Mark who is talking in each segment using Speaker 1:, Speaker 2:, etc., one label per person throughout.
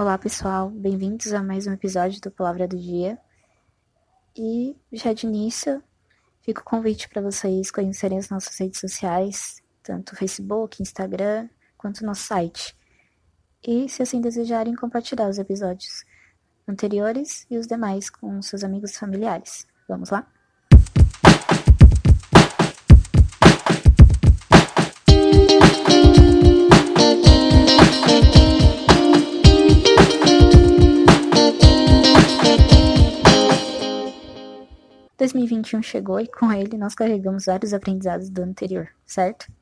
Speaker 1: Olá, pessoal, bem-vindos a mais um episódio do Palavra do Dia. E já de início, fica o convite para vocês conhecerem as nossas redes sociais, tanto Facebook, Instagram, quanto nosso site. E, se assim desejarem, compartilhar os episódios anteriores e os demais com seus amigos e familiares. Vamos lá? 2021 chegou e com ele nós carregamos vários aprendizados do anterior, certo?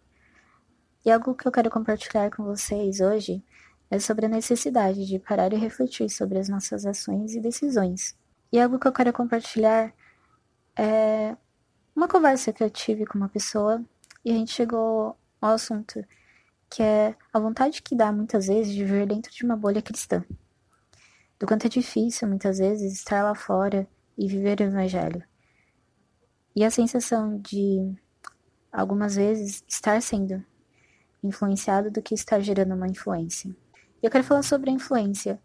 Speaker 1: E algo que eu quero compartilhar com vocês hoje é sobre a necessidade de parar e refletir sobre as nossas ações e decisões. E algo que eu quero compartilhar é uma conversa que eu tive com uma pessoa e a gente chegou ao assunto que é a vontade que dá muitas vezes de viver dentro de uma bolha cristã. Do quanto é difícil muitas vezes estar lá fora e viver o evangelho. E a sensação de, algumas vezes, estar sendo influenciado do que estar gerando uma influência. Eu quero falar sobre a influência.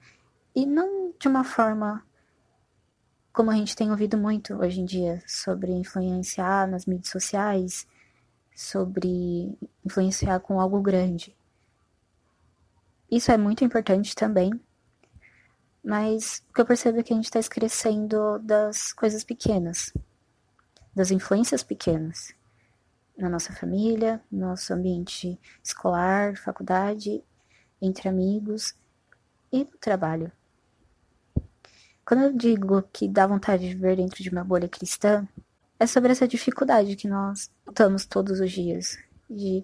Speaker 1: E não de uma forma como a gente tem ouvido muito hoje em dia, sobre influenciar nas mídias sociais, sobre influenciar com algo grande. Isso é muito importante também, mas o que eu percebo é que a gente está esquecendo das coisas pequenas das influências pequenas na nossa família, no nosso ambiente escolar, faculdade, entre amigos e no trabalho. Quando eu digo que dá vontade de viver dentro de uma bolha cristã, é sobre essa dificuldade que nós lutamos todos os dias de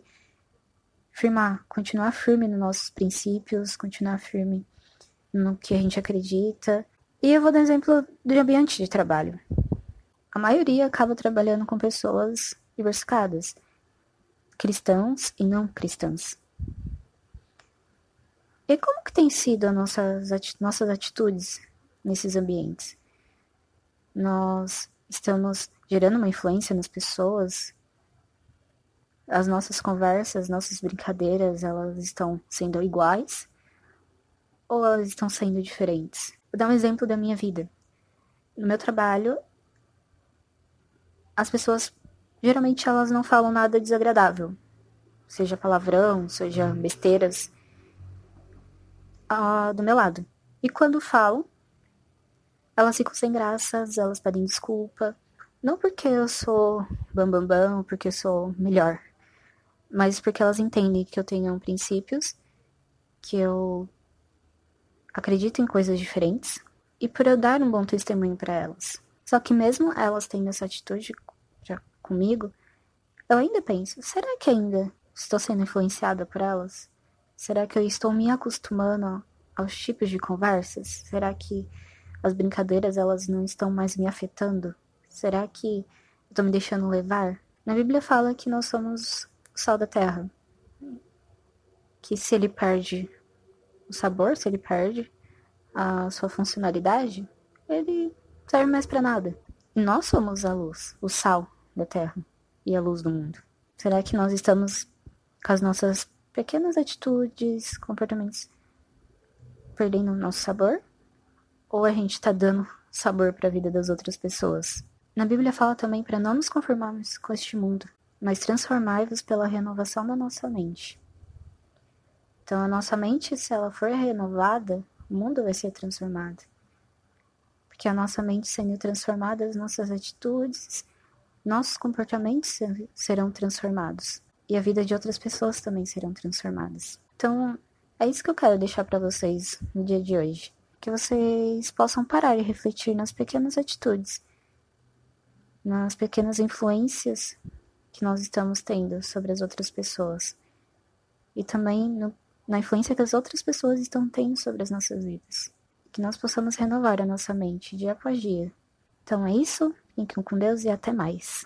Speaker 1: firmar, continuar firme nos nossos princípios, continuar firme no que a gente acredita. E eu vou dar exemplo do ambiente de trabalho a maioria acaba trabalhando com pessoas diversificadas, cristãos e não cristãs. E como que tem sido as nossas, nossas atitudes nesses ambientes? Nós estamos gerando uma influência nas pessoas? As nossas conversas, nossas brincadeiras, elas estão sendo iguais? Ou elas estão sendo diferentes? Vou dar um exemplo da minha vida. No meu trabalho, as pessoas geralmente elas não falam nada desagradável, seja palavrão, seja besteiras, uh, do meu lado. E quando falam, elas ficam sem graças, elas pedem desculpa. Não porque eu sou bambambam, bam, bam, porque eu sou melhor, mas porque elas entendem que eu tenho princípios, que eu acredito em coisas diferentes e por eu dar um bom testemunho para elas. Só que mesmo elas tendo essa atitude comigo, eu ainda penso, será que ainda estou sendo influenciada por elas? Será que eu estou me acostumando aos tipos de conversas? Será que as brincadeiras elas não estão mais me afetando? Será que eu estou me deixando levar? Na Bíblia fala que nós somos o sal da terra. Que se ele perde o sabor, se ele perde a sua funcionalidade, ele serve mais para nada. Nós somos a luz, o sal da terra e a luz do mundo. Será que nós estamos com as nossas pequenas atitudes, comportamentos perdendo o nosso sabor? Ou a gente está dando sabor para a vida das outras pessoas? Na Bíblia fala também para não nos conformarmos com este mundo, mas transformai-vos pela renovação da nossa mente. Então, a nossa mente, se ela for renovada, o mundo vai ser transformado porque a nossa mente sendo transformada, as nossas atitudes, nossos comportamentos serão transformados. E a vida de outras pessoas também serão transformadas. Então, é isso que eu quero deixar para vocês no dia de hoje, que vocês possam parar e refletir nas pequenas atitudes, nas pequenas influências que nós estamos tendo sobre as outras pessoas. E também no, na influência que as outras pessoas estão tendo sobre as nossas vidas. Que nós possamos renovar a nossa mente dia após dia. Então é isso, fiquem com Deus e até mais.